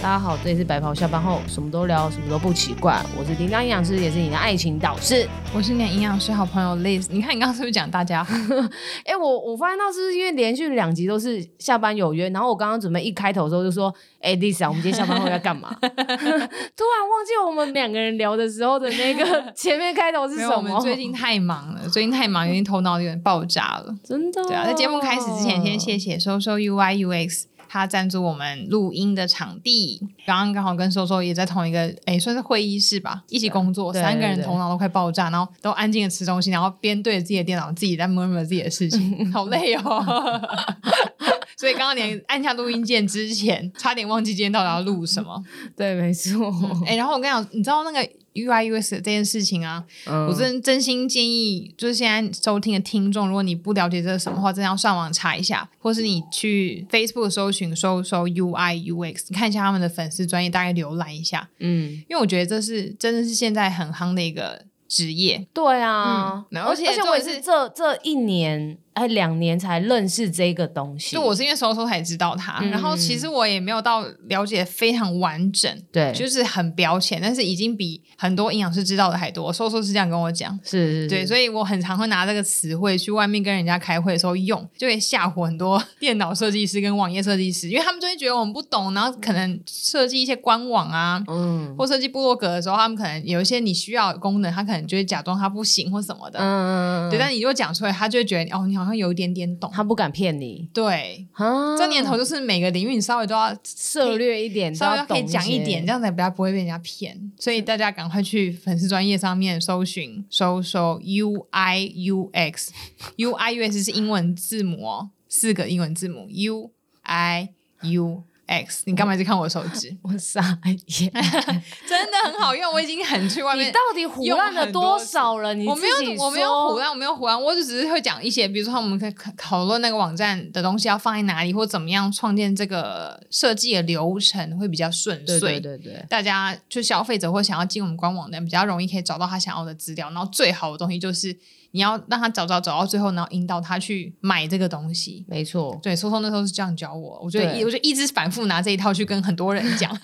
大家好，这里是白袍下班后，什么都聊，什么都不奇怪。我是叮当营养师，也是你的爱情导师。我是你的营养师好朋友 Liz。你看，你刚刚是不是讲大家好？哎、欸，我我发现到是因为连续两集都是下班有约，然后我刚刚准备一开头的时候就说：“哎、欸、，Liz 啊，我们今天下班后要干嘛？” 突然忘记我们两个人聊的时候的那个 前面开头是什么？我们最近太忙了，最近太忙，有点头脑有点爆炸了。真的？对啊，在节目开始之前，先谢谢收收 UI UX。他赞助我们录音的场地，刚刚刚好跟收收也在同一个，哎，算是会议室吧，一起工作，三个人头脑都快爆炸，然后都安静的吃东西，然后边对着自己的电脑，自己在 murmur 自己的事情，好累哦。所以刚刚连按下录音键之前，差点忘记今天到底要录什么。对，没错。哎、嗯，然后我跟你讲，你知道那个 UI UX 这件事情啊，嗯、我真真心建议，就是现在收听的听众，如果你不了解这是什么话，真的要上网查一下，或是你去 Facebook 搜寻搜搜 UI UX，你看一下他们的粉丝专业，大概浏览一下。嗯，因为我觉得这是真的是现在很夯的一个职业。对啊，嗯、而且而且我也是这这一年。才两年才认识这个东西，就我是因为搜搜才知道它，嗯、然后其实我也没有到了解非常完整，对，就是很表浅，但是已经比很多营养师知道的还多。搜搜是这样跟我讲，是，是，是，对，所以我很常会拿这个词汇去外面跟人家开会的时候用，就会吓唬很多 电脑设计师跟网页设计师，因为他们就会觉得我们不懂，然后可能设计一些官网啊，嗯，或设计部落格的时候，他们可能有一些你需要的功能，他可能就会假装他不行或什么的，嗯，对，但你如果讲出来，他就会觉得哦，你好像有一点点懂，他不敢骗你。对，啊、这年头就是每个领域你稍微都要涉略一点，稍微可以讲一点，这样才比较不会被人家骗。所以大家赶快去粉丝专业上面搜寻，搜搜 U I U X，U I U X 是英文字母哦，四个英文字母 U I U。X，你干嘛一直看我的手机？我傻眼，真的很好用。我已经很去外面，你到底胡乱了多少了？你？我没有，我没有胡乱，我没有胡乱，我就只是会讲一些，比如说我们可以讨论那个网站的东西要放在哪里，或怎么样创建这个设计的流程会比较顺遂。对对对，大家就消费者或想要进我们官网的，比较容易可以找到他想要的资料。然后最好的东西就是。你要让他找找找到最后，然后引导他去买这个东西。没错，对，聪聪那时候是这样教我，我觉得，我就一直反复拿这一套去跟很多人讲。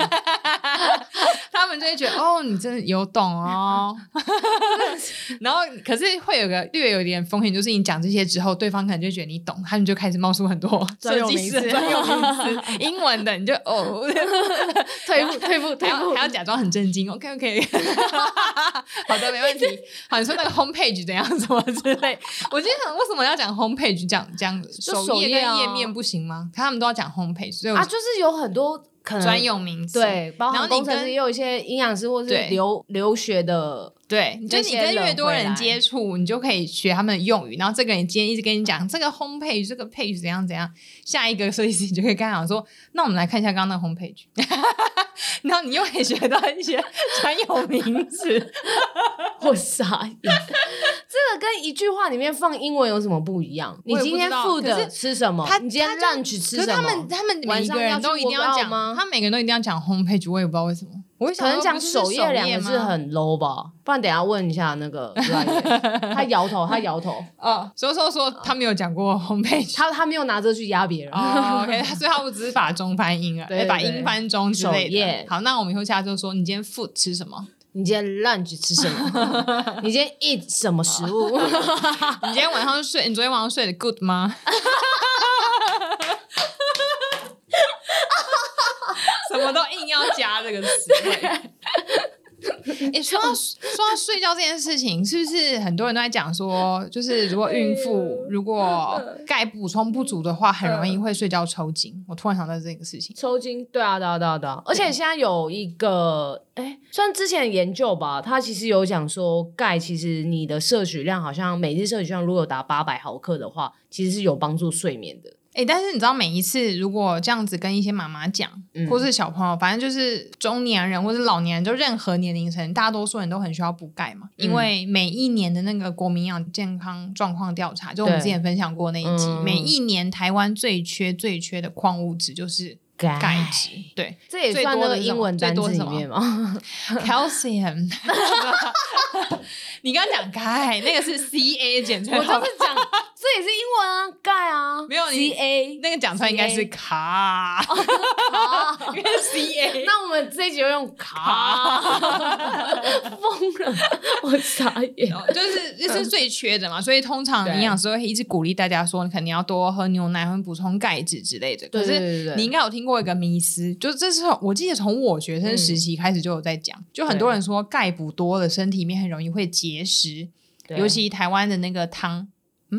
就会觉得 哦，你真的有懂哦。然后，可是会有个略有一点风险，就是你讲这些之后，对方可能就觉得你懂，他们就开始冒出很多 设计师专用名词，英文的，你就哦，退步退步退步，还要假装很震惊。OK OK，好的，没问题。好，你说那个 home page 怎样什么之类，我经常为什么要讲 home page？讲讲首页跟页面不行吗？他们都要讲 home page，所以啊，就是有很多。专用名词。对，包括工程师也有一些营养师或是留留学的，对，就你跟越多人接触，你就可以学他们的用语。然后这个人今天一直跟你讲这个 home page，这个 page 怎样怎样，下一个设计师你就可以跟他讲说，那我们来看一下刚刚那个 home page，然后你又可以学到一些专有名词，我傻眼。这个跟一句话里面放英文有什么不一样？你今天 food 吃什么？你今天 lunch 吃什么？他们他们每个人都一定要讲吗？他每个人都一定要讲 home page，我也不知道为什么。我可能讲首页两个字很 low 吧？不然等下问一下那个 他摇头，他摇头。哦，所以说说他没有讲过 home page，他他没有拿这去压别人。OK，所以他不只是把中翻英啊，把英翻中之类的。好，那我们以后下就说，你今天 food 吃什么？你今天 lunch 吃什么？你今天 eat 什么食物？你今天晚上睡？你昨天晚上睡得 good 吗？什么都硬要加这个词。哎，说到 说到睡觉这件事情，是不是很多人都在讲说，就是如果孕妇如果 钙补充不足的话，很容易会睡觉抽筋。我突然想到这个事情，抽筋，对啊，对啊，对啊，对啊。而且现在有一个，哎，算之前研究吧，它其实有讲说，钙其实你的摄取量好像每日摄取量如果有达八百毫克的话，其实是有帮助睡眠的。哎、欸，但是你知道，每一次如果这样子跟一些妈妈讲，嗯、或是小朋友，反正就是中年人或是老年人，就任何年龄层，大多数人都很需要补钙嘛。嗯、因为每一年的那个国民营养健康状况调查，就我们之前分享过那一集，嗯、每一年台湾最缺最缺的矿物质就是钙质。对，这也算那个英文单词里面吗？Calcium。你刚刚讲钙，那个是 Ca 简称。我就是讲。这也是英文啊，钙啊，没有 C A 那个讲出来应该是卡，卡，应该是 C A。那我们这一集就用卡，疯了，我傻眼，就是这是最缺的嘛，所以通常营养师会一直鼓励大家说，你肯定要多喝牛奶，或补充钙质之类的。可是你应该有听过一个迷思，就是这是我记得从我学生时期开始就有在讲，就很多人说钙补多了，身体里面很容易会结石，尤其台湾的那个汤。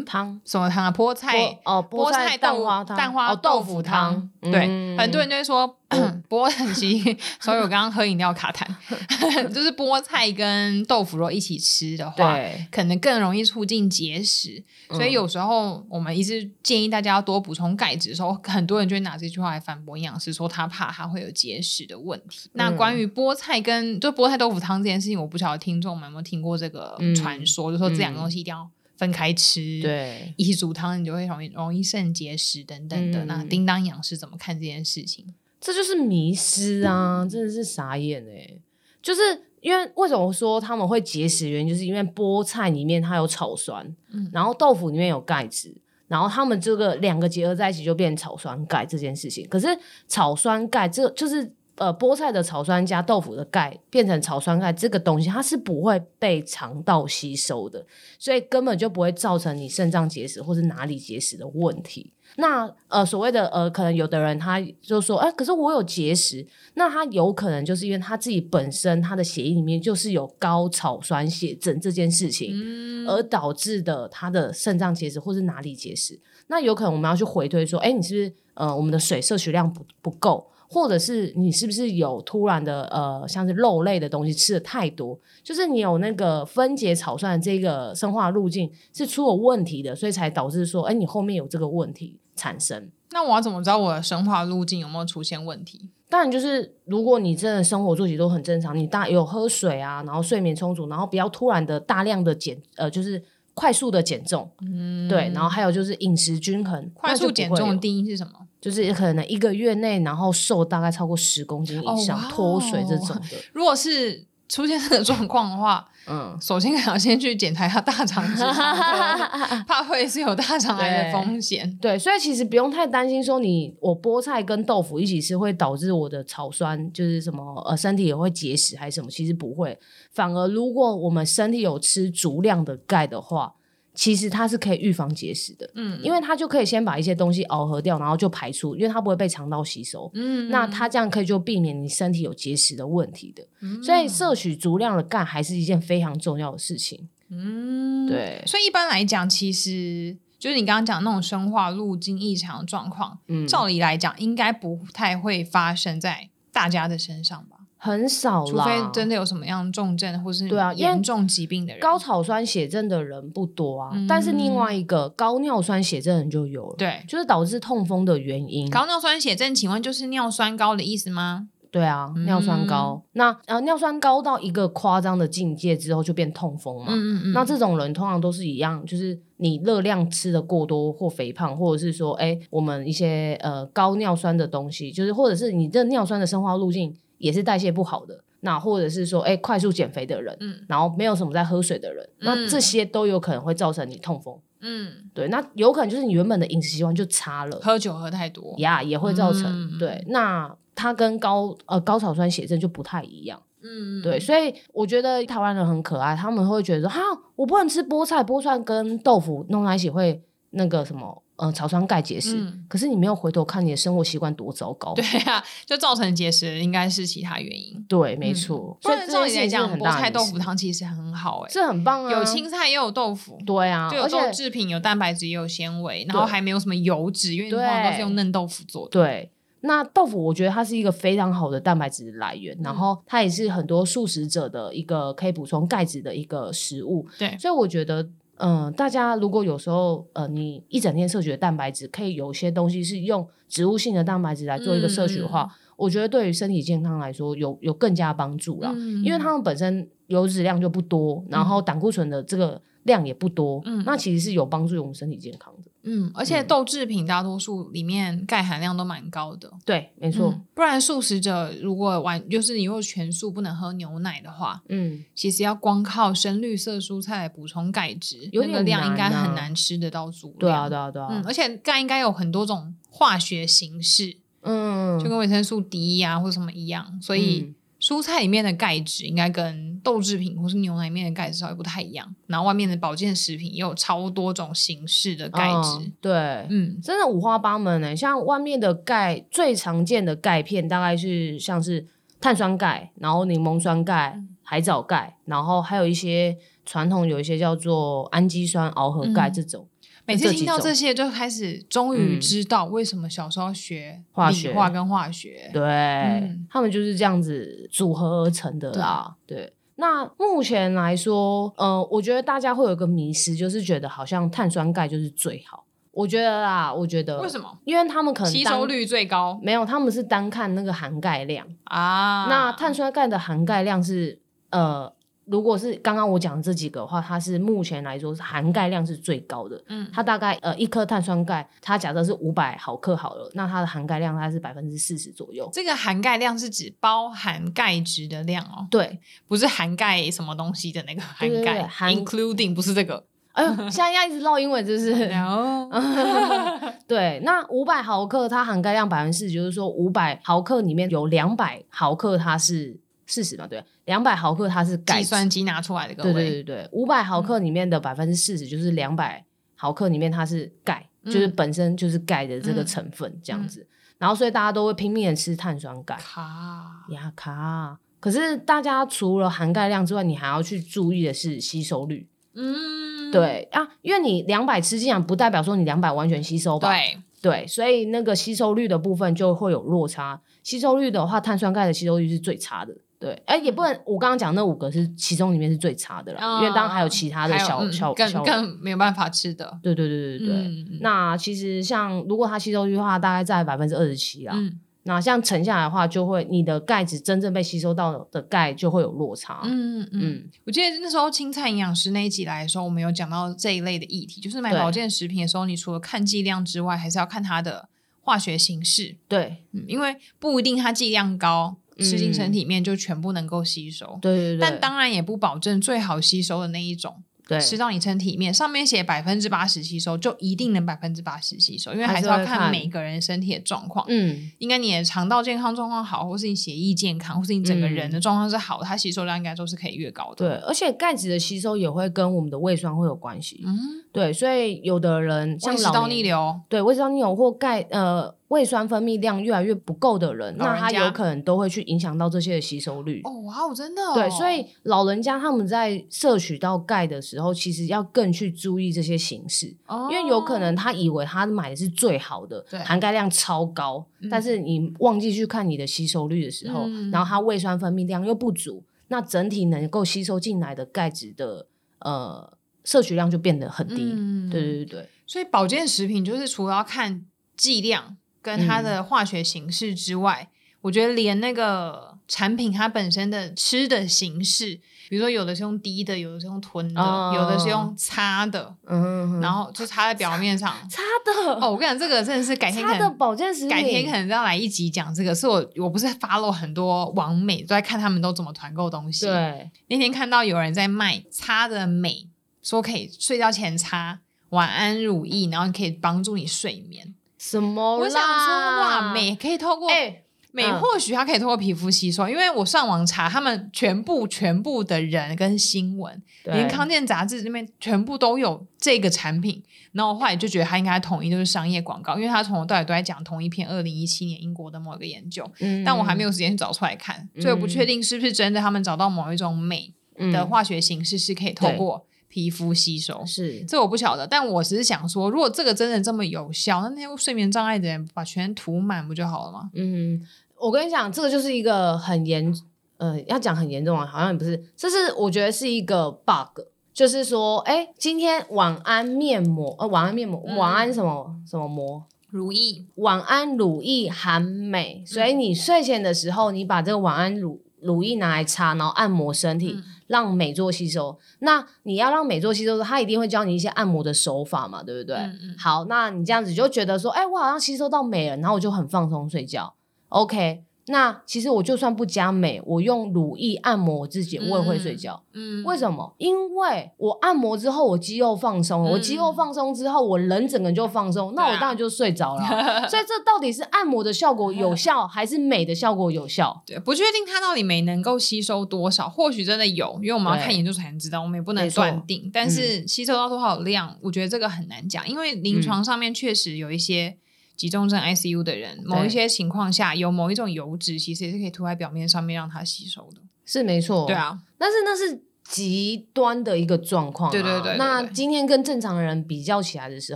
汤什么汤啊？菠菜哦，菠菜蛋花汤，蛋花豆腐汤。对，很多人就会说 菠菜，所以我刚刚喝饮料卡痰，就是菠菜跟豆腐肉一起吃的话，可能更容易促进结石。所以有时候我们一直建议大家要多补充钙质的时候，很多人就会拿这句话来反驳营养师，说他怕他会有结石的问题。那关于菠菜跟就菠菜豆腐汤这件事情，我不晓得听众们有没有听过这个传说，就说这两个东西一定要。分开吃，对，一起煮汤，你就会容易容易肾结石等等的。嗯、那叮当营养是怎么看这件事情？这就是迷失啊，嗯、真的是傻眼哎！就是因为为什么说他们会结石？原因就是因为菠菜里面它有草酸，嗯、然后豆腐里面有钙质，然后他们这个两个结合在一起就变草酸钙这件事情。可是草酸钙这就是。呃，菠菜的草酸加豆腐的钙变成草酸钙，这个东西它是不会被肠道吸收的，所以根本就不会造成你肾脏结石或是哪里结石的问题。那呃，所谓的呃，可能有的人他就说，哎、呃，可是我有结石，那他有可能就是因为他自己本身他的血液里面就是有高草酸血症这件事情，嗯、而导致的他的肾脏结石或是哪里结石。那有可能我们要去回推说，哎，你是不是呃，我们的水摄取量不不够？或者是你是不是有突然的呃，像是肉类的东西吃的太多，就是你有那个分解草酸的这个生化路径是出了问题的，所以才导致说，哎，你后面有这个问题产生。那我要怎么知道我的生化路径有没有出现问题？当然就是如果你真的生活作息都很正常，你大有喝水啊，然后睡眠充足，然后不要突然的大量的减呃，就是快速的减重，嗯，对，然后还有就是饮食均衡。快速减重的定义是什么？就是可能一个月内，然后瘦大概超过十公斤以上，脱水这种的。如果是出现这个状况的话，嗯，首先可能要先去检查一下大肠直肠，怕会是有大肠癌的风险。对，所以其实不用太担心，说你我菠菜跟豆腐一起吃会导致我的草酸就是什么呃身体也会结石还是什么，其实不会。反而如果我们身体有吃足量的钙的话。其实它是可以预防结石的，嗯，因为它就可以先把一些东西螯合掉，然后就排出，因为它不会被肠道吸收，嗯，那它这样可以就避免你身体有结石的问题。的，嗯，所以摄取足量的钙还是一件非常重要的事情，嗯，对，所以一般来讲，其实就是你刚刚讲那种生化路径异常状况，嗯，照理来讲应该不太会发生在大家的身上吧。很少啦，除非真的有什么样重症或是对啊严重疾病的人，高草酸血症的人不多啊。嗯、但是另外一个高尿酸血症的人就有了，对，就是导致痛风的原因。高尿酸血症，请问就是尿酸高的意思吗？对啊，尿酸高。嗯、那呃，尿酸高到一个夸张的境界之后，就变痛风嘛。嗯嗯，那这种人通常都是一样，就是你热量吃的过多或肥胖，或者是说，哎，我们一些呃高尿酸的东西，就是或者是你这尿酸的生化路径。也是代谢不好的，那或者是说，哎，快速减肥的人，嗯，然后没有什么在喝水的人，嗯、那这些都有可能会造成你痛风，嗯，对，那有可能就是你原本的饮食习惯就差了，喝酒喝太多，呀，也会造成，嗯、对，那它跟高呃高草酸血症就不太一样，嗯，对，所以我觉得台湾人很可爱，他们会觉得说，哈，我不能吃菠菜，菠菜跟豆腐弄在一起会那个什么。呃，草酸钙结石，嗯、可是你没有回头看你的生活习惯多糟糕。对啊，就造成结石应该是其他原因。对，没错。嗯、所以照理来讲，菠菜豆腐汤其实很好哎、欸，这很棒啊，有青菜也有豆腐。对啊，就有豆制品，有蛋白质，也有纤维，然后还没有什么油脂，因为通常都是用嫩豆腐做的。对，那豆腐我觉得它是一个非常好的蛋白质来源，嗯、然后它也是很多素食者的一个可以补充钙质的一个食物。对，所以我觉得。嗯，大家如果有时候呃，你一整天摄取的蛋白质，可以有些东西是用植物性的蛋白质来做一个摄取的话，嗯、我觉得对于身体健康来说有有更加帮助啦。嗯、因为它们本身油脂量就不多，然后胆固醇的这个量也不多，嗯、那其实是有帮助于我们身体健康的。嗯，而且豆制品大多数里面钙含量都蛮高的。对，没错。嗯、不然素食者如果完就是你又全素不能喝牛奶的话，嗯，其实要光靠深绿色蔬菜来补充钙质，有点、啊、那个量应该很难吃得到足量。对啊，对啊，对啊。嗯，而且钙应该有很多种化学形式，嗯，就跟维生素 D 呀、啊、或者什么一样，所以。嗯蔬菜里面的钙质应该跟豆制品或是牛奶里面的钙质稍微不太一样，然后外面的保健食品也有超多种形式的钙质。嗯，对，嗯，真的五花八门呢。像外面的钙最常见的钙片，大概是像是碳酸钙，然后柠檬酸钙、海藻钙，然后还有一些传统有一些叫做氨基酸螯合钙这种。嗯每次听到这些，就开始终于知道为什么小时候学化学化跟化学。嗯、对，嗯、他们就是这样子组合而成的啦。对，对，那目前来说，呃，我觉得大家会有一个迷失，就是觉得好像碳酸钙就是最好。我觉得啦，我觉得为什么？因为他们可能吸收率最高。没有，他们是单看那个含钙量啊。那碳酸钙的含钙量是呃。如果是刚刚我讲的这几个的话，它是目前来说是含钙量是最高的。嗯，它大概呃一颗碳酸钙，它假设是五百毫克好了，那它的含钙量大概是百分之四十左右。这个含钙量是指包含钙质的量哦？对，不是含钙什么东西的那个含钙，含 including 不是这个。哎呦，现在要一直唠英文，就是 对，那五百毫克它含钙量百分之四十，就是说五百毫克里面有两百毫克它是。四十嘛，对，两百毫克它是钙，计算机拿出来的，对对对对，五百毫克里面的百分之四十就是两百毫克里面它是钙，嗯、就是本身就是钙的这个成分这样子，嗯、然后所以大家都会拼命的吃碳酸钙，卡呀卡，可是大家除了含钙量之外，你还要去注意的是吸收率，嗯，对啊，因为你两百吃进来不代表说你两百完全吸收吧，对。对，所以那个吸收率的部分就会有落差，吸收率的话，碳酸钙的吸收率是最差的。对，哎，也不能，我刚刚讲那五个是其中里面是最差的了，嗯、因为当然还有其他的小、嗯、小更小更没有办法吃的。对对对对对，嗯、那其实像如果它吸收率的话，大概在百分之二十七啦。嗯、那像沉下来的话，就会你的钙质真正被吸收到的钙就会有落差。嗯嗯，嗯我记得那时候青菜营养师那一集来的时候，我们有讲到这一类的议题，就是买保健食品的时候，你除了看剂量之外，还是要看它的化学形式。对、嗯，因为不一定它剂量高。吃进身体里面就全部能够吸收，对对对，但当然也不保证最好吸收的那一种。对，吃到你身体里面，上面写百分之八十吸收，就一定能百分之八十吸收，因为还是要看每个人身体的状况。嗯，应该你的肠道健康状况好，或是你血液健康，或是你整个人的状况是好，它吸收量应该都是可以越高的。对，而且钙质的吸收也会跟我们的胃酸会有关系。嗯，对，所以有的人像胃食道逆流，对，胃食道逆流或钙呃胃酸分泌量越来越不够的人，那他有可能都会去影响到这些的吸收率。哦，哇，真的。对，所以老人家他们在摄取到钙的时候，其实要更去注意这些形式，哦、因为有可能他以为他买的是最好的，对含钙量超高，嗯、但是你忘记去看你的吸收率的时候，嗯、然后他胃酸分泌量又不足，那整体能够吸收进来的钙质的呃摄取量就变得很低。嗯、对对对对，所以保健食品就是除了要看剂量跟它的化学形式之外，嗯、我觉得连那个产品它本身的吃的形式。比如说，有的是用滴的，有的是用吞的，哦、有的是用擦的，嗯，然后就擦在表面上，擦的。哦，我跟你讲，这个真的是改天可能的保健食品，改天可能要来一集讲这个。是我我不是 follow 很多网美都在看他们都怎么团购东西。对，那天看到有人在卖擦的美，说可以睡觉前擦晚安乳液，然后可以帮助你睡眠。什么？我想说哇，美可以透过。欸美或许它可以透过皮肤吸收，嗯、因为我上网查，他们全部全部的人跟新闻，连康健杂志这边全部都有这个产品。然后我后来就觉得它应该统一都是商业广告，因为它从头到尾都在讲同一篇二零一七年英国的某一个研究，嗯、但我还没有时间去找出来看，所以我不确定是不是真的。他们找到某一种美的化学形式是可以透过皮肤吸收，嗯、是这我不晓得。但我只是想说，如果这个真的这么有效，那那些睡眠障碍的人把全涂满不就好了吗？嗯。我跟你讲，这个就是一个很严，呃，要讲很严重啊，好像也不是，这是我觉得是一个 bug，就是说，哎，今天晚安面膜，呃，晚安面膜，嗯、晚安什么什么膜，乳液，晚安乳液含美，所以你睡前的时候，你把这个晚安乳乳液拿来擦，然后按摩身体，嗯、让美做吸收。那你要让美做吸收，他一定会教你一些按摩的手法嘛，对不对？嗯嗯好，那你这样子就觉得说，哎，我好像吸收到美了，然后我就很放松睡觉。OK。那其实我就算不加美，我用乳液按摩我自己，我也会睡觉。嗯，为什么？因为我按摩之后，我肌肉放松，嗯、我肌肉放松之后，我人整个就放松，嗯、那我当然就睡着了。啊、所以这到底是按摩的效果有效，还是美的效果有效？对，不确定它到底美能够吸收多少，或许真的有，因为我们要看研究才能知道，我们也不能断定。但是吸收到多少量，嗯、我觉得这个很难讲，因为临床上面确实有一些。急重症 ICU 的人，某一些情况下有某一种油脂，其实也是可以涂在表面上面让它吸收的，是没错。对啊，但是那是极端的一个状况啊。对对对，对对对。那今天跟正常人比较起来的时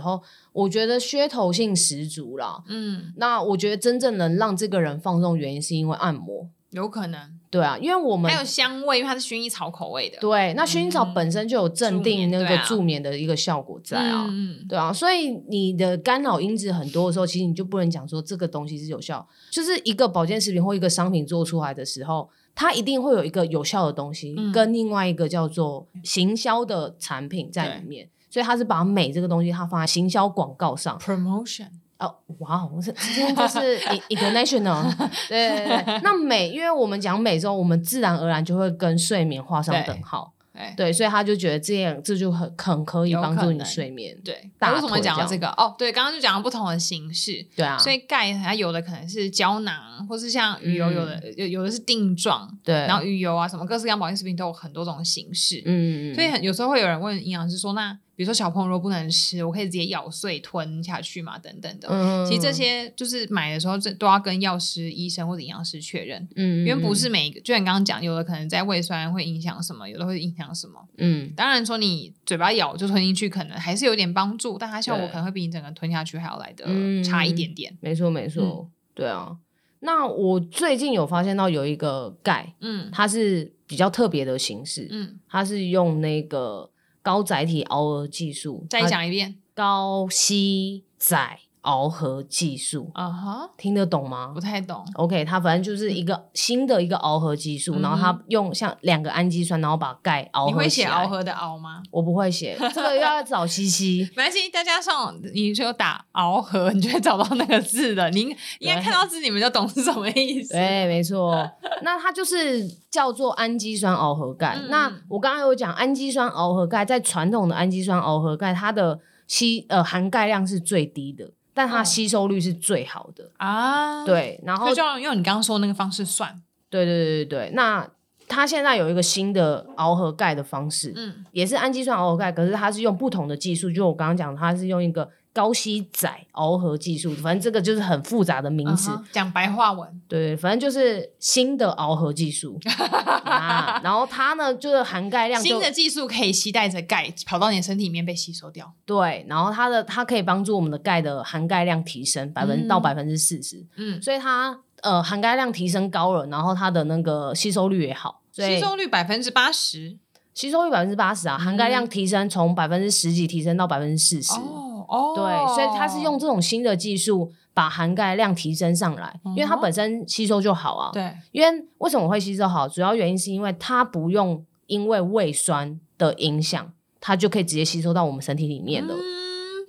候，我觉得噱头性十足了。嗯，那我觉得真正能让这个人放松，原因是因为按摩。有可能，对啊，因为我们还有香味，因为它是薰衣草口味的。对，那薰衣草本身就有镇定那个助眠的一个效果在啊，嗯，对啊，所以你的干扰因子很多的时候，其实你就不能讲说这个东西是有效。就是一个保健食品或一个商品做出来的时候，它一定会有一个有效的东西，跟另外一个叫做行销的产品在里面，所以它是把美这个东西它放在行销广告上，promotion。哦，哇，我是今天就是 international，对对对。那美，因为我们讲美之后，我们自然而然就会跟睡眠画上等号。对，所以他就觉得这样这就很很可以帮助你睡眠。对，那为什么讲到这个？哦，对，刚刚就讲了不同的形式。对啊，所以钙它有的可能是胶囊，或是像鱼油，有的有有的是定状。对，然后鱼油啊，什么各式各样保健食品都有很多种形式。嗯，所以很有时候会有人问营养师说，那比如说小朋友如果不能吃，我可以直接咬碎吞下去嘛？等等的。嗯，其实这些就是买的时候这都要跟药师、医生或者营养师确认。嗯，因为不是每一个，就像你刚刚讲，有的可能在胃酸会影响什么，有的会影响什么。嗯，当然说你嘴巴咬就吞进去，可能还是有点帮助，但它效果可能会比你整个吞下去还要来的差一点点。没错，没错，对啊。那我最近有发现到有一个钙，嗯，它是比较特别的形式，嗯，它是用那个。高载体螯合技术，再讲一遍。高吸载螯合技术，啊哈、uh，huh. 听得懂吗？不太懂。OK，它反正就是一个新的一个螯合技术，嗯、然后它用像两个氨基酸，然后把钙螯合。你会写螯合的螯吗？我不会写，这个要找西西。没关系，大家上你就打螯合，你就会找到那个字的。你应该看到字，你们就懂是什么意思。对，没错。那它就是叫做氨基酸螯合钙。嗯、那我刚刚有讲，氨基酸螯合钙在传统的氨基酸螯合钙，它的吸呃含钙量是最低的。但它吸收率是最好的啊，对，然后就要用你刚刚说的那个方式算，对对对对对。那它现在有一个新的螯合钙的方式，嗯，也是氨基酸螯合钙，可是它是用不同的技术，就我刚刚讲，它是用一个。高吸载螯合技术，反正这个就是很复杂的名词。讲、uh huh, 白话文，对，反正就是新的螯合技术 啊。然后它呢，就是含钙量，新的技术可以携带着钙跑到你的身体里面被吸收掉。对，然后它的它可以帮助我们的钙的含钙量提升百分、嗯、到百分之四十。嗯，所以它呃含钙量提升高了，然后它的那个吸收率也好，所以吸收率百分之八十，吸收率百分之八十啊，含钙量提升从百分之十几提升到百分之四十。哦哦，对，所以它是用这种新的技术把含钙量提升上来，因为它本身吸收就好啊。对，因为为什么会吸收好？主要原因是因为它不用因为胃酸的影响，它就可以直接吸收到我们身体里面的。嗯，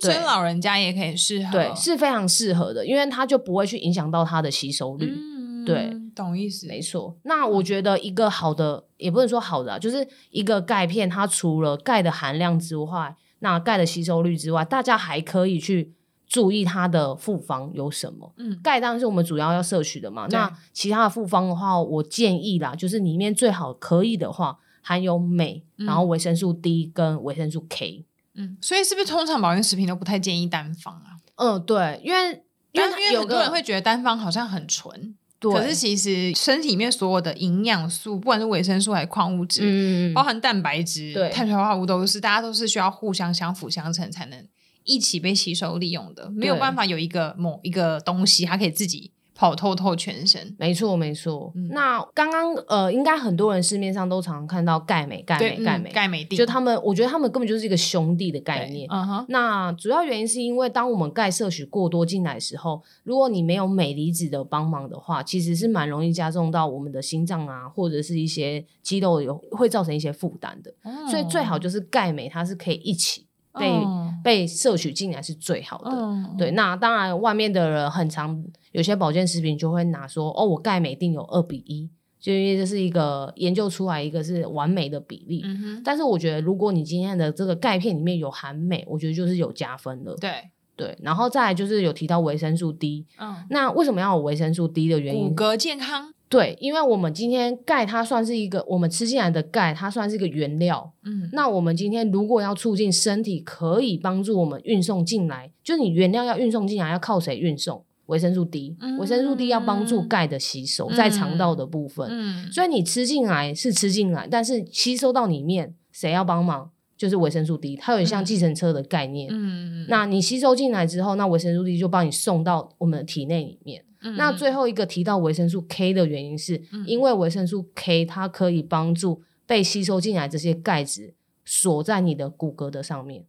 所以老人家也可以适合，对，是非常适合的，因为它就不会去影响到它的吸收率。嗯，对，懂意思，没错。那我觉得一个好的，也不能说好的啊，就是一个钙片，它除了钙的含量之外。那钙的吸收率之外，大家还可以去注意它的复方有什么。嗯，钙当然是我们主要要摄取的嘛。那其他的复方的话，我建议啦，就是里面最好可以的话，含有镁，嗯、然后维生素 D 跟维生素 K。嗯，所以是不是通常保健食品都不太建议单方啊？嗯，对，因为因为因为很多人会觉得单方好像很纯。对。可是其实身体里面所有的营养素，不管是维生素还是矿物质，嗯、包含蛋白质、对。碳水化合物，都是大家都是需要互相相辅相成，才能一起被吸收利用的。没有办法有一个某一个东西，它可以自己跑透透全身。没错，没错。嗯、那刚刚呃，应该很多人市面上都常常看到钙镁、钙镁、钙镁、钙美錠，就他们，我觉得他们根本就是一个兄弟的概念。嗯哼。那主要原因是因为当我们钙摄取过多进来的时候，如果你没有镁离子的帮忙的话，其实是蛮容易加重到我们的心脏啊，或者是一些肌肉有会造成一些负担的。嗯、所以最好就是钙镁，它是可以一起。被、嗯、被摄取进来是最好的，嗯、对。那当然，外面的人很常有些保健食品就会拿说，哦，我钙镁定有二比一，就因为这是一个研究出来一个是完美的比例。但是我觉得，如果你今天的这个钙片里面有含镁，我觉得就是有加分的。对对。然后再来就是有提到维生素 D，嗯，那为什么要有维生素 D 的原因？骨骼健康。对，因为我们今天钙它算是一个我们吃进来的钙，它算是一个原料。嗯，那我们今天如果要促进身体可以帮助我们运送进来，就是你原料要运送进来，要靠谁运送？维生素 D，嗯，维生素 D 要帮助钙的吸收，嗯，在肠道的部分。嗯，所以你吃进来是吃进来，但是吸收到里面谁要帮忙？就是维生素 D，它有点像计程车的概念。嗯，那你吸收进来之后，那维生素 D 就帮你送到我们的体内里面。那最后一个提到维生素 K 的原因是，嗯、因为维生素 K 它可以帮助被吸收进来这些钙质锁在你的骨骼的上面。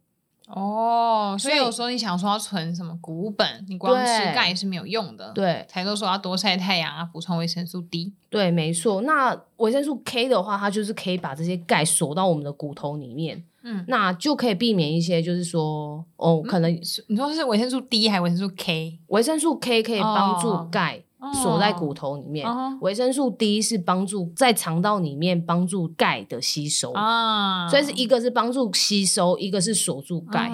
哦，所以有时候你想说要存什么骨本，你光吃钙是没有用的。对，才都说要多晒太阳啊，补充维生素 D。对，没错。那维生素 K 的话，它就是可以把这些钙锁到我们的骨头里面。嗯，那就可以避免一些，就是说，哦，可能你说是维生素 D 还是维生素 K？维生素 K 可以帮助钙锁在骨头里面，维生素 D 是帮助在肠道里面帮助钙的吸收啊，所以是一个是帮助吸收，一个是锁住钙。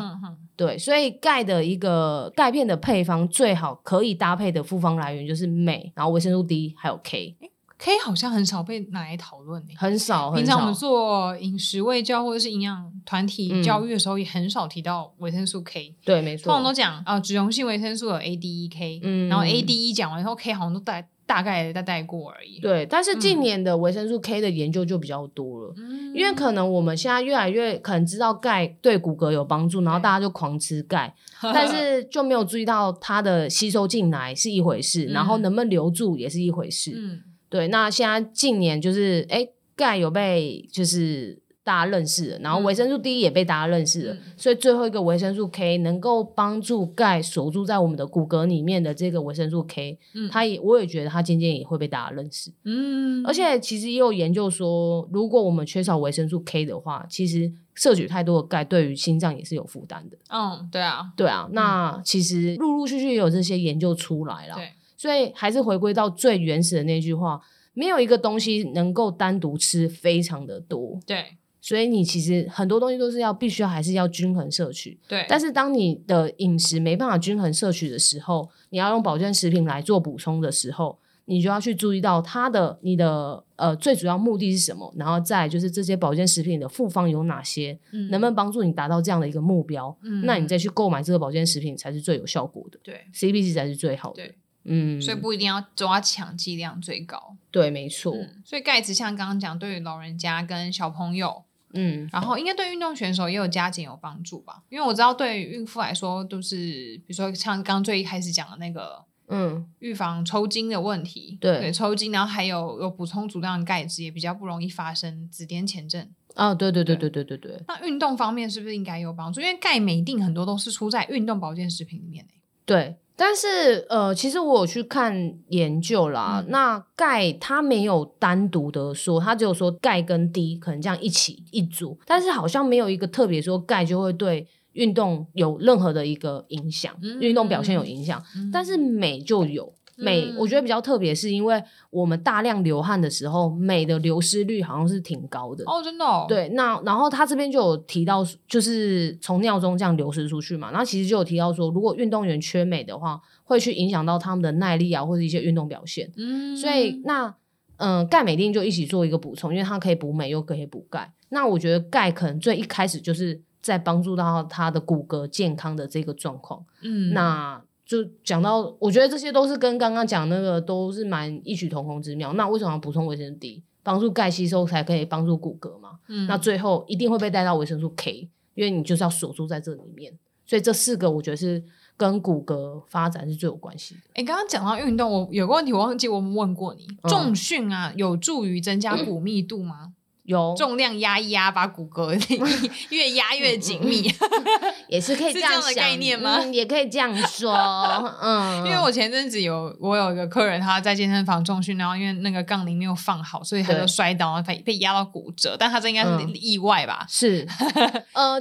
对，所以钙的一个钙片的配方最好可以搭配的复方来源就是镁，然后维生素 D 还有 K。K 好像很少被拿来讨论，很少。平常我们做饮食卫教或者是营养团体教育的时候，也很少提到维生素 K。对，没错。通常都讲啊，脂溶性维生素有 A、D、E、K，嗯，然后 A、D、E 讲完以后，K 好像都带大概带带过而已。对，但是近年的维生素 K 的研究就比较多了，因为可能我们现在越来越可能知道钙对骨骼有帮助，然后大家就狂吃钙，但是就没有注意到它的吸收进来是一回事，然后能不能留住也是一回事。嗯。对，那现在近年就是，哎，钙有被就是大家认识了，然后维生素 D 也被大家认识了，嗯、所以最后一个维生素 K 能够帮助钙锁住在我们的骨骼里面的这个维生素 K，嗯，它也我也觉得它渐渐也会被大家认识，嗯，而且其实也有研究说，如果我们缺少维生素 K 的话，其实摄取太多的钙对于心脏也是有负担的。嗯，对啊，对啊，那其实陆陆续续也有这些研究出来了。对。所以还是回归到最原始的那句话，没有一个东西能够单独吃非常的多。对，所以你其实很多东西都是要必须要还是要均衡摄取。对，但是当你的饮食没办法均衡摄取的时候，你要用保健食品来做补充的时候，你就要去注意到它的你的呃最主要目的是什么，然后再就是这些保健食品的复方有哪些，嗯、能不能帮助你达到这样的一个目标？嗯，那你再去购买这个保健食品才是最有效果的。对，CP 值才是最好的。对。嗯，所以不一定要抓强剂量最高，对，没错。嗯、所以钙质像刚刚讲，对于老人家跟小朋友，嗯，然后应该对运动选手也有加减有帮助吧？因为我知道对于孕妇来说，都是比如说像刚刚最一开始讲的那个，嗯，预防抽筋的问题，对，对，抽筋，然后还有有补充足量的钙质，也比较不容易发生紫癜前症。啊，对对对对对对对，对。那运动方面是不是应该有帮助？因为钙镁锭很多都是出在运动保健食品里面诶。对。但是，呃，其实我有去看研究啦，嗯、那钙它没有单独的说，它只有说钙跟 D 可能这样一起一组，但是好像没有一个特别说钙就会对运动有任何的一个影响，嗯、运动表现有影响，嗯、但是镁就有。镁，我觉得比较特别，是因为我们大量流汗的时候，镁的流失率好像是挺高的哦，真的哦。对，那然后他这边就有提到，就是从尿中这样流失出去嘛，然后其实就有提到说，如果运动员缺镁的话，会去影响到他们的耐力啊，或者一些运动表现。嗯，所以那嗯，钙镁定就一起做一个补充，因为它可以补镁又可以补钙。那我觉得钙可能最一开始就是在帮助到他的骨骼健康的这个状况。嗯，那。就讲到，我觉得这些都是跟刚刚讲那个都是蛮异曲同工之妙。那为什么要补充维生素 D，帮助钙吸收才可以帮助骨骼嘛？嗯，那最后一定会被带到维生素 K，因为你就是要锁住在这里面。所以这四个我觉得是跟骨骼发展是最有关系的。哎，刚刚讲到运动，我有个问题我忘记我们问过你，嗯、重训啊有助于增加骨密度吗？嗯有重量压一压，把骨骼 越压越紧密，也是可以这样，的概念吗？嗯，也可以这样说，嗯，因为我前阵子有我有一个客人，他在健身房重训，然后因为那个杠铃没有放好，所以他就摔倒，被被压到骨折，但他这应该是意外吧？是，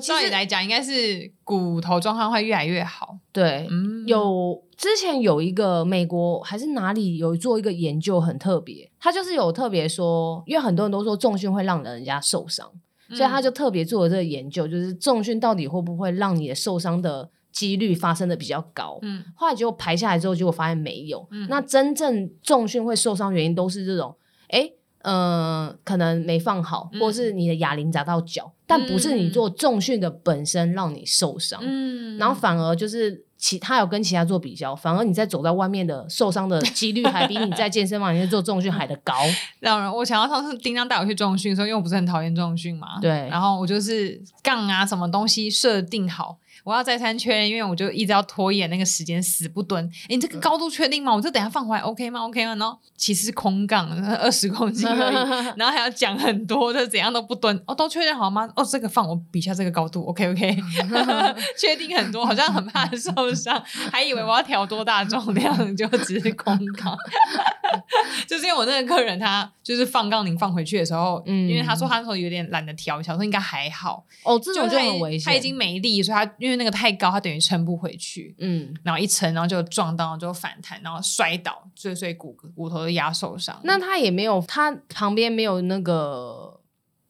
照理来讲，应该是骨头状况会越来越好。对，嗯，有。之前有一个美国还是哪里有做一个研究很特别，他就是有特别说，因为很多人都说重训会让人家受伤，嗯、所以他就特别做了这个研究，就是重训到底会不会让你的受伤的几率发生的比较高。嗯，后来结果排下来之后，结果发现没有。嗯，那真正重训会受伤原因都是这种，诶呃，可能没放好，或是你的哑铃砸到脚，嗯、但不是你做重训的本身让你受伤。嗯，然后反而就是。其他有跟其他做比较，反而你在走在外面的受伤的几率还比你在健身房里面做重训还的高。当然，我想要上次叮当带我去重训的时候，因为我不是很讨厌重训嘛，对，然后我就是杠啊什么东西设定好。我要再三确认，因为我就一直要拖延那个时间，死不蹲。诶，你这个高度确定吗？我就等下放回来，OK 吗？OK 吗？然后其实是空杠，二十公斤而已，然后还要讲很多，就怎样都不蹲。哦，都确认好吗？哦，这个放我比下这个高度，OK OK，确定很多，好像很怕受伤，还以为我要调多大重量，就只是空杠。就是因为我那个客人，他就是放杠铃放回去的时候，嗯，因为他说他那时候有点懒得调，想说应该还好。哦，这种就很危险，他已经没力，所以他因为那个太高，他等于撑不回去。嗯，然后一撑，然后就撞到，就反弹，然后摔倒，就所以骨骨头都压受伤。那他也没有，他旁边没有那个。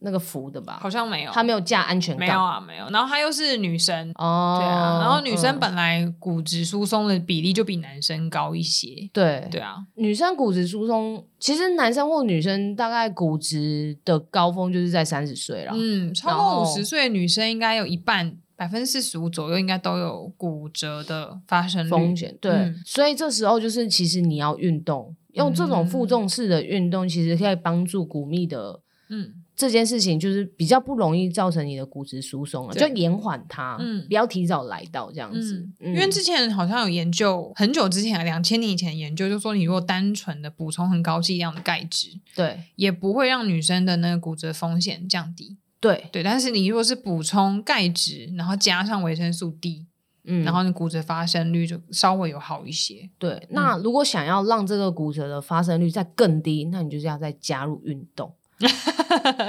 那个扶的吧，好像没有，他没有架安全杠，没有啊，没有。然后他又是女生，哦，对啊。然后女生本来骨质疏松的比例就比男生高一些，对，对啊。女生骨质疏松，其实男生或女生大概骨质的高峰就是在三十岁了，嗯，超过五十岁的女生应该有一半，百分之四十五左右应该都有骨折的发生风险，对。嗯、所以这时候就是其实你要运动，用这种负重式的运动，其实可以帮助骨密的，嗯。这件事情就是比较不容易造成你的骨质疏松了，对就延缓它，嗯，不要提早来到这样子。因为之前好像有研究，很久之前，两千年以前研究，就说你如果单纯的补充很高剂量的钙质，对，也不会让女生的那个骨折风险降低。对对，但是你如果是补充钙质，然后加上维生素 D，嗯，然后你骨折发生率就稍微有好一些。对，那如果想要让这个骨折的发生率再更低，那你就是要再加入运动。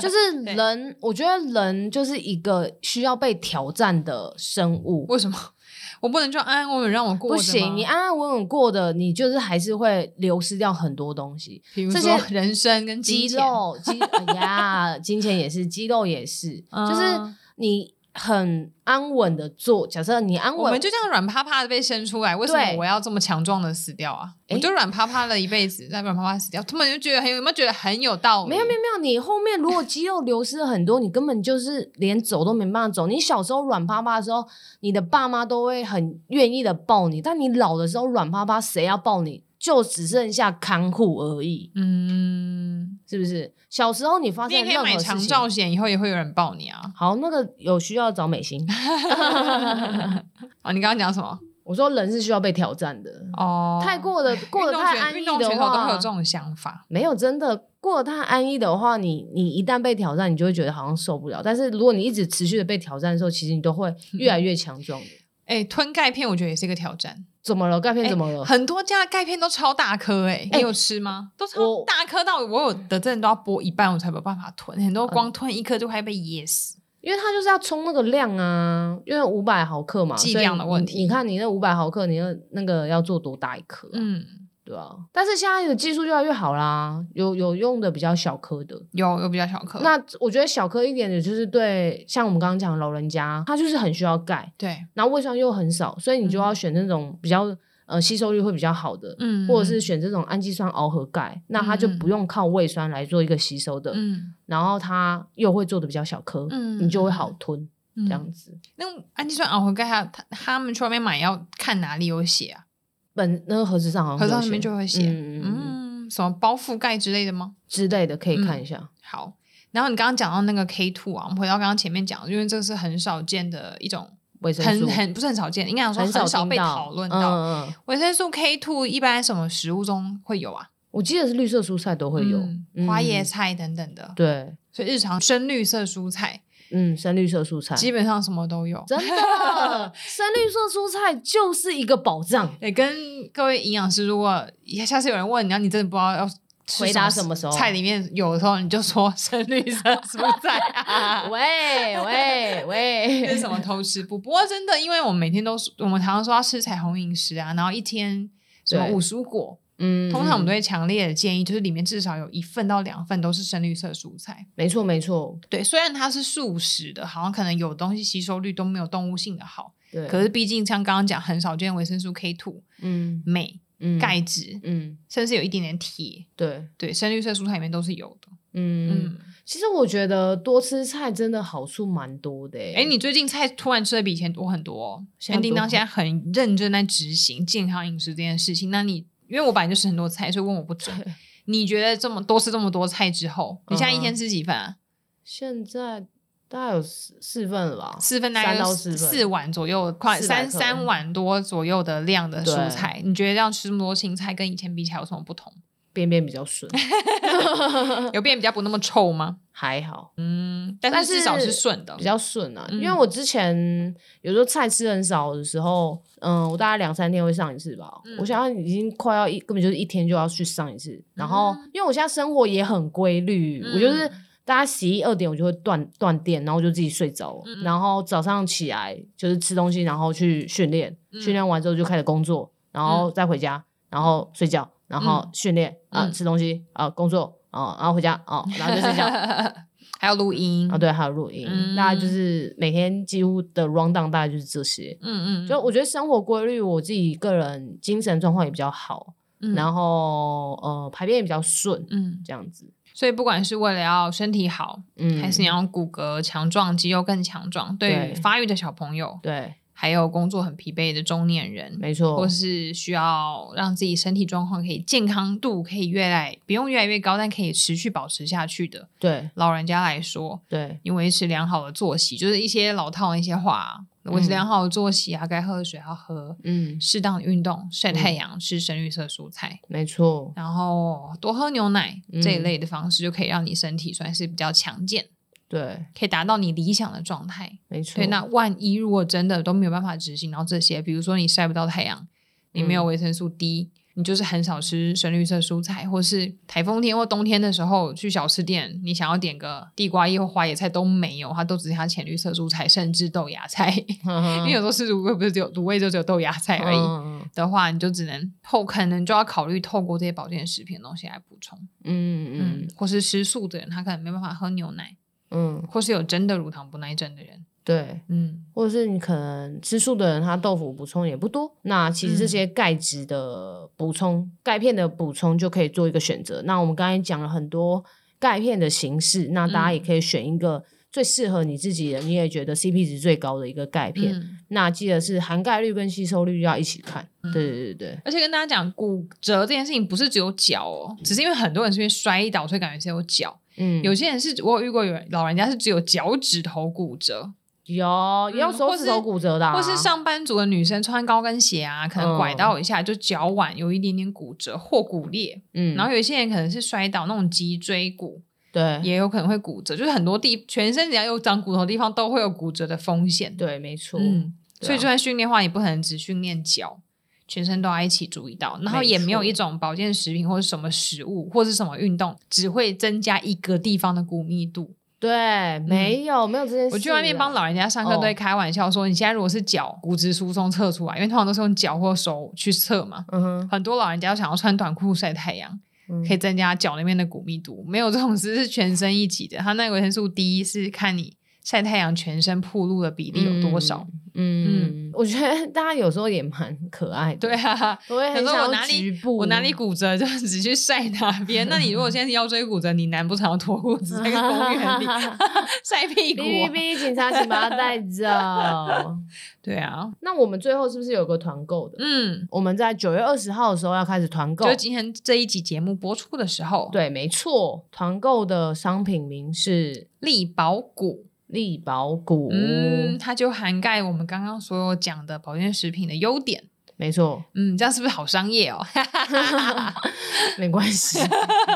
就是 人，我觉得人就是一个需要被挑战的生物。为什么？我不能就安安稳稳让我过？不行，你安安稳稳过的，你就是还是会流失掉很多东西，比如说人生跟肌肉、肌哎 呀，金钱也是，肌肉也是，嗯、就是你。很安稳的做，假设你安稳，我们就这样软趴趴的被生出来，为什么我要这么强壮的死掉啊？我就软趴趴了一辈子，再软趴趴死掉，他们就觉得很有，有没有觉得很有道理？没有没有没有，你后面如果肌肉流失了很多，你根本就是连走都没办法走。你小时候软趴趴的时候，你的爸妈都会很愿意的抱你，但你老的时候软趴趴，谁要抱你？就只剩下看护而已，嗯，是不是？小时候你发现你也可以买长照险，以后也会有人抱你啊。好，那个有需要找美心。啊，你刚刚讲什么？我说人是需要被挑战的哦。太过的过得太安逸的话，都会有这种想法。没有真的过得太安逸的话，你你一旦被挑战，你就会觉得好像受不了。但是如果你一直持续的被挑战的时候，其实你都会越来越强壮的。哎，吞钙片我觉得也是一个挑战。怎么了？钙片怎么了？很多家的钙片都超大颗，哎，你有吃吗？都超大颗到我有的真的都要剥一半，我才有办法吞。很多光吞一颗就快被噎死，因为它就是要冲那个量啊，因为五百毫克嘛，剂量的问题。你看你那五百毫克，你那那个要做多大一颗？嗯。对啊，但是现在的技术越来越好啦，有有用的比较小颗的，有有比较小颗。那我觉得小颗一点的，就是对像我们刚刚讲的老人家，他就是很需要钙，对，然后胃酸又很少，所以你就要选那种比较、嗯、呃吸收率会比较好的，嗯，或者是选这种氨基酸螯合钙，嗯、那它就不用靠胃酸来做一个吸收的，嗯，然后它又会做的比较小颗，嗯，你就会好吞、嗯、这样子。那氨基酸螯合钙，他他他们去外面买要看哪里有写啊？本那个盒子上好像盒子上面就会写，嗯，嗯，什么包覆盖之类的吗？之类的可以看一下。嗯、好，然后你刚刚讲到那个 K two 啊，我们回到刚刚前面讲，因为这是很少见的一种维生素，很很不是很少见，应该说很少被讨论到。嗯嗯，维生素 K two 一般什么食物中会有啊？我记得是绿色蔬菜都会有，嗯、花椰菜等等的。对，所以日常深绿色蔬菜，嗯，深绿色蔬菜基本上什么都有。真的，深绿色蔬菜就是一个宝藏。也跟各位营养师，如果下次有人问你，然后你真的不知道要回答什么时候，菜里面有的时候，你就说 深绿色蔬菜啊。喂喂喂，这是什么偷吃不？不过真的，因为我们每天都我们常常说要吃彩虹饮食啊，然后一天什么五蔬果。嗯，通常我们都会强烈的建议，就是里面至少有一份到两份都是深绿色蔬菜。没错，没错。对，虽然它是素食的，好像可能有东西吸收率都没有动物性的好。对。可是毕竟像刚刚讲，很少见维生素 K two，嗯，镁，嗯，钙质，嗯，甚至有一点点铁。对对，深绿色蔬菜里面都是有的。嗯嗯。其实我觉得多吃菜真的好处蛮多的。哎，你最近菜突然吃的比以前多很多哦。像叮当现在很认真在执行健康饮食这件事情，那你？因为我本来就吃很多菜，所以问我不准。你觉得这么多吃这么多菜之后，你现在一天吃几份啊？现在大概有四四份了吧？四份大概有四碗左右，快三三碗多左右的量的蔬菜。你觉得这样吃这么多青菜，跟以前比起来有什么不同？便便比较顺，有便比较不那么臭吗？还好，嗯，但是至少是顺的，比较顺啊。因为我之前有时候菜吃很少的时候，嗯，我大概两三天会上一次吧。我想要已经快要一，根本就是一天就要去上一次。然后，因为我现在生活也很规律，我就是大概十一二点我就会断断电，然后就自己睡着。然后早上起来就是吃东西，然后去训练，训练完之后就开始工作，然后再回家，然后睡觉。然后训练啊，吃东西啊，工作啊，然后回家啊，然后就睡觉，还有录音。啊，对，还有录音，大概就是每天几乎的 rundown 大概就是这些，嗯嗯，就我觉得生活规律，我自己个人精神状况也比较好，然后呃排便也比较顺，嗯，这样子，所以不管是为了要身体好，嗯，还是你要骨骼强壮、肌肉更强壮，对。发育的小朋友，对。还有工作很疲惫的中年人，没错，或是需要让自己身体状况可以健康度可以越来不用越来越高，但可以持续保持下去的。对。老人家来说，对，你维持良好的作息，就是一些老套的一些话，维持良好的作息啊，该喝的水要喝，嗯，适当的运动，晒太阳，吃深绿色蔬菜，没错，然后多喝牛奶这一类的方式，就可以让你身体算是比较强健。对，可以达到你理想的状态，没错。对，那万一如果真的都没有办法执行，然后这些，比如说你晒不到太阳，你没有维生素 D，嗯，你就是很少吃深绿色蔬菜，或是台风天或冬天的时候去小吃店，你想要点个地瓜叶或花椰菜都没有，它都只剩下浅绿色蔬菜，甚至豆芽菜。嗯、因为有时候是卤味不是只有卤味就只有豆芽菜而已的话，嗯、你就只能透可能就要考虑透过这些保健食品的东西来补充。嗯嗯，或是吃素的人，他可能没办法喝牛奶。嗯，或是有真的乳糖不耐症的人，对，嗯，或者是你可能吃素的人，他豆腐补充也不多，那其实这些钙质的补充、钙、嗯、片的补充就可以做一个选择。那我们刚才讲了很多钙片的形式，那大家也可以选一个最适合你自己的，你也觉得 CP 值最高的一个钙片。嗯、那记得是含钙率跟吸收率要一起看。嗯、对对对对，而且跟大家讲，骨折这件事情不是只有脚哦，只是因为很多人是因为摔倒，所以感觉只有脚。嗯，有些人是我有遇过，有老人家是只有脚趾头骨折，有也有手指头骨折的，或是上班族的女生穿高跟鞋啊，可能拐到一下就脚腕有一点点骨折或骨裂。嗯，然后有一些人可能是摔倒那种脊椎骨，对，也有可能会骨折，就是很多地全身只要有长骨头的地方都会有骨折的风险。对，没错。嗯，所以就算训练的话，也不可能只训练脚。全身都要一起注意到，然后也没有一种保健食品或者什么食物或者什么运动只会增加一个地方的骨密度。对，没有、嗯、没有这件事。我去外面帮老人家上课，都会开玩笑说：“哦、你现在如果是脚骨质疏松测出来，因为通常都是用脚或手去测嘛。嗯哼，很多老人家想要穿短裤晒太阳，嗯、可以增加脚那边的骨密度。没有这种事，是全身一起的。它那个维生素 D 是看你晒太阳全身暴露的比例有多少。嗯”嗯，我觉得大家有时候也蛮可爱的。对啊，我会很想要局部，我哪里骨折就只去晒哪边。那你如果现在腰椎骨折，你难不成要脱裤子在公园里 晒屁股？哔哔警察，请把他带走。对啊，那我们最后是不是有个团购的？嗯，我们在九月二十号的时候要开始团购，就今天这一集节目播出的时候。对，没错，团购的商品名是力宝谷。利宝谷，嗯，它就涵盖我们刚刚所有讲的保健食品的优点。没错，嗯，这样是不是好商业哦？没关系，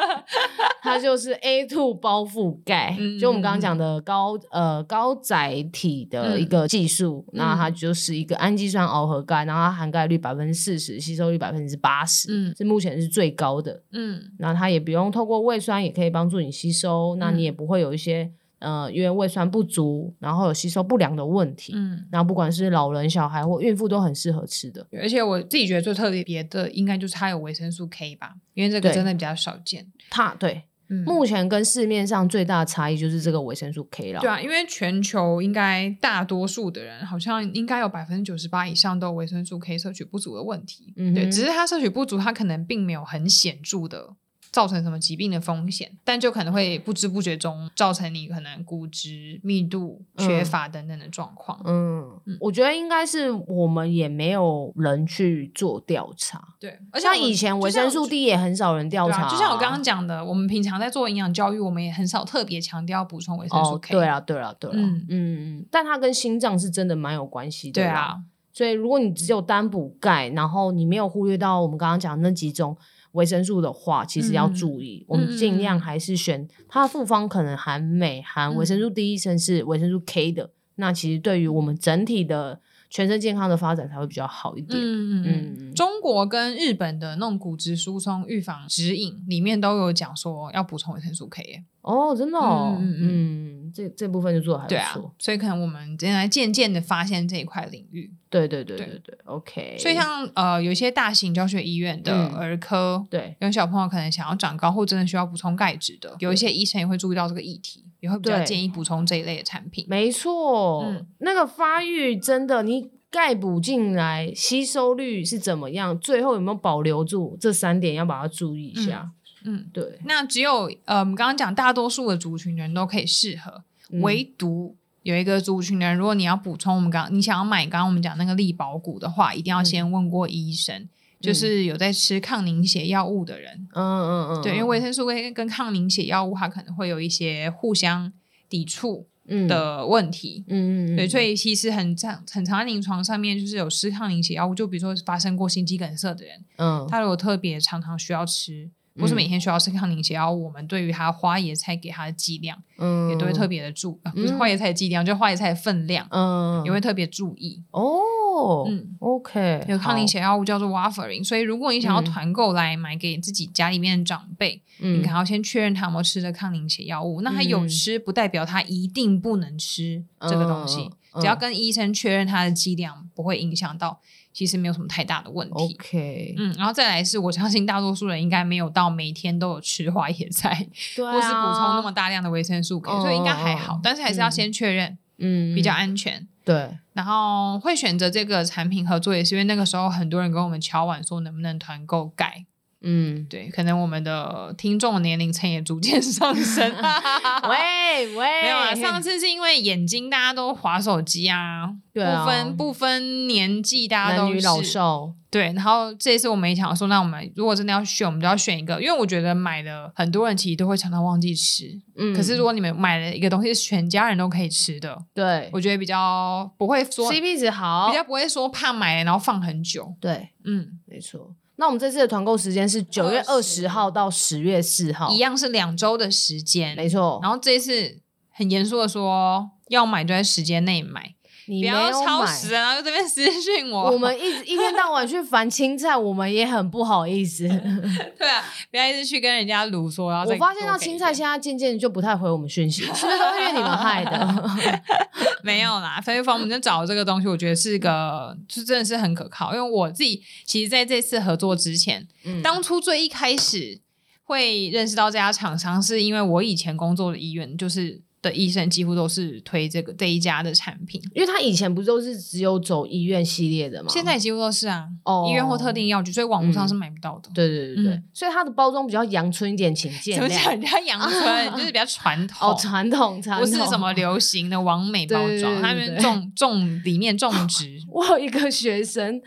它就是 A two 包覆盖，嗯、就我们刚刚讲的高呃高载体的一个技术，嗯、那它就是一个氨基酸螯合钙，然后它含钙率百分之四十，吸收率百分之八十，嗯，是目前是最高的，嗯，那它也不用透过胃酸，也可以帮助你吸收，那你也不会有一些。呃，因为胃酸不足，然后有吸收不良的问题，嗯，然后不管是老人、小孩或孕妇都很适合吃的。而且我自己觉得最特别的，应该就是它有维生素 K 吧，因为这个真的比较少见。它对，嗯，目前跟市面上最大的差异就是这个维生素 K 了。对啊，因为全球应该大多数的人，好像应该有百分之九十八以上都有维生素 K 摄取不足的问题。嗯哼，对，只是它摄取不足，它可能并没有很显著的。造成什么疾病的风险，但就可能会不知不觉中造成你可能骨质密度缺乏等等的状况。嗯，嗯，我觉得应该是我们也没有人去做调查。对，而且像以前维生素 D 也很少人调查，啊啊。就像我刚刚讲的，我们平常在做营养教育，我们也很少特别强调补充维生素 K。哦，对啊，对啊，对啊。嗯嗯嗯，但它跟心脏是真的蛮有关系的。对啊，所以如果你只有单补钙，然后你没有忽略到我们刚刚讲的那几种。维生素的话，其实要注意，嗯、我们尽量还是选它的复方可能含镁、含维生素 D，甚至维生素 K 的。那其实对于我们整体的全身健康的发展才会比较好一点。嗯嗯嗯。中国跟日本的那种骨质疏松预防指引里面都有讲说要补充维生素 K。哦，真的哦，嗯嗯，这这部分就做的还不错。啊，所以可能我们现在渐渐的发现这一块领域。对对对对对，对，OK。所以像呃，有一些大型教学医院的儿科，嗯、对，有小朋友可能想要长高或真的需要补充钙质的，有一些医生也会注意到这个议题，也会比较建议补充这一类的产品。没错，嗯、那个发育真的，你钙补进来吸收率是怎么样？最后有没有保留住？这三点要把它注意一下。嗯嗯，对，那只有呃，我们刚刚讲大多数的族群人都可以适合，嗯、唯独有一个族群的人，如果你要补充我们刚你想要买刚刚我们讲那个力宝骨的话，一定要先问过医生，嗯、就是有在吃抗凝血药物的人。嗯嗯嗯，对，因为维生素 A 跟抗凝血药物它可能会有一些互相抵触的问题。嗯嗯，对，所以其实很常很常在临床上面就是有吃抗凝血药物，就比如说发生过心肌梗塞的人，嗯，他如果特别常常需要吃。不是每天需要吃抗凝血药物，我们对于它花椰菜给它的剂量，嗯，也都会特别的注，不是花椰菜的剂量，就花椰菜的分量，嗯，也会特别注意。哦，嗯，OK，有抗凝血药物叫做 Warfarin，所以如果你想要团购来买给自己家里面的长辈，你可能要先确认他有没有吃的抗凝血药物。那他有吃，不代表他一定不能吃这个东西，只要跟医生确认他的剂量，不会影响到。其实没有什么太大的问题。OK，嗯，然后再来是我相信大多数人应该没有到每天都有吃花椰菜，对啊，或是补充那么大量的维生素 K，所以应该还好。但是还是要先确认，嗯，比较安全。对，然后会选择这个产品合作，也是因为那个时候很多人跟我们敲碗说能不能团购钙。嗯，对，可能我们的听众年龄层也逐渐 上升。喂 喂，没有啊，上次是因为眼睛大家都滑手机啊，对啊，不分不分年纪，大家都是男女老少。对，然后这一次我们也想说，那我们如果真的要选，我们就要选一个，因为我觉得买的很多人其实都会常常忘记吃。嗯，可是如果你们买了一个东西是全家人都可以吃的，对，我觉得比较不会说 CP 值好，比较不会说怕买了然后放很久。对，嗯，没错。那我们这次的团购时间是九月二十号到十月四号，一样是两周的时间，没错。然后这一次很严肃的说，要买就在时间内买。你不要超时啊！然后这边私讯我，我们一直一天到晚去烦青菜，我们也很不好意思。对啊，不要一直去跟人家卢说。然后我发现到青菜现在渐渐就不太回我们讯息，是不是都你们 害的？没有啦，飞芳，我们就找这个东西，我觉得是个，是真的是很可靠。因为我自己其实在这次合作之前，嗯、当初最一开始会认识到这家厂商，是因为我以前工作的医院就是。的医生几乎都是推这个这一家的产品，因为他以前不都是只有走医院系列的吗？现在几乎都是啊，哦，医院或特定药局，所以网络上是买不到的。对对对对，所以它的包装比较阳春一点，请见谅。怎么讲人家阳春？就是比较传统哦，传统传统，不是什么流行的完美包装，他们种种里面种 植。我有一个学生，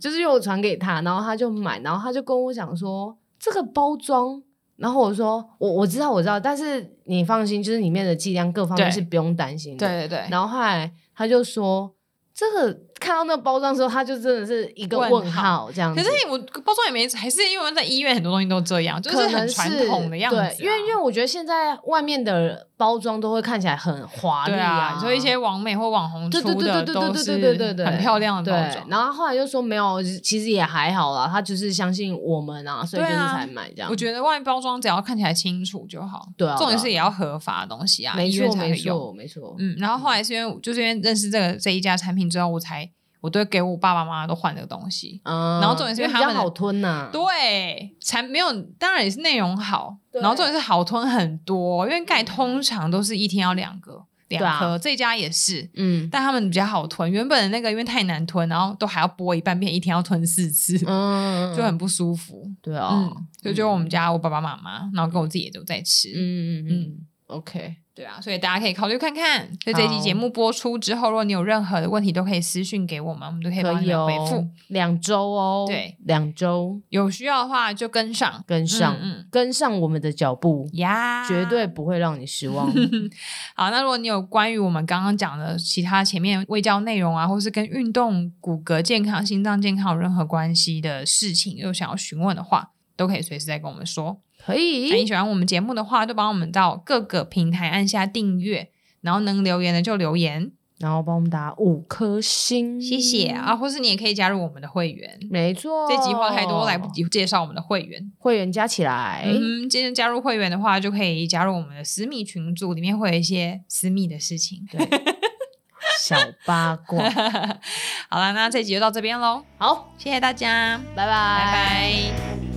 就是因为我传给他，然后他就买，然后他就跟我讲说，这个包装。然后我说我我知道我知道，但是你放心，就是里面的剂量各方面是不用担心的。对对对。然后后来他就说这个。看到那个包装的时候，他就真的是一个问号这样子。可是我包装也没，还是因为在医院很多东西都这样，就是很传统的样子，啊。对，因为因为我觉得现在外面的包装都会看起来很华丽啊，所以一些网美或网红出的都是很漂亮的包装。然后后来就说没有，其实也还好啦，他就是相信我们啊，所以就是才买这样。我觉得外面包装只要看起来清楚就好，对啊，重点是也要合法的东西啊，没错没错没错。嗯，然后后来是因为就是因为认识这个这一家产品之后，我才。我都给我爸爸妈妈都换这个东西，嗯、然后重点是因为他们比较好吞呐、啊，对，才没有，当然也是内容好，然后重点是好吞很多，因为钙通常都是一天要两个两颗，啊、这家也是，嗯，但他们比较好吞，原本的那个因为太难吞，然后都还要剥一半片，一天要吞四次，嗯，就很不舒服，对啊、哦嗯，就就我们家我爸爸妈妈，然后跟我自己也都在吃，嗯嗯嗯，嗯，OK。对啊，所以大家可以考虑看看。所以这期节目播出之后，如果你有任何的问题，都可以私信给我们，我们都可以帮你回复。两周哦，对，两周有需要的话就跟上，跟上，嗯，嗯跟上我们的脚步呀，绝对不会让你失望。好，那如果你有关于我们刚刚讲的其他前面未教内容啊，或是跟运动、骨骼健康、心脏健康有任何关系的事情，又想要询问的话，都可以随时再跟我们说。可以，那你喜欢我们节目的话，就帮我们到各个平台按下订阅，然后能留言的就留言，然后帮我们打五颗星，谢谢啊！或是你也可以加入我们的会员，没错。这集话太多，来不及介绍我们的会员，会员加起来，嗯，今天加入会员的话，就可以加入我们的私密群组，里面会有一些私密的事情，对，小八卦。好了，那这集就到这边喽，好，谢谢大家，拜拜，拜拜。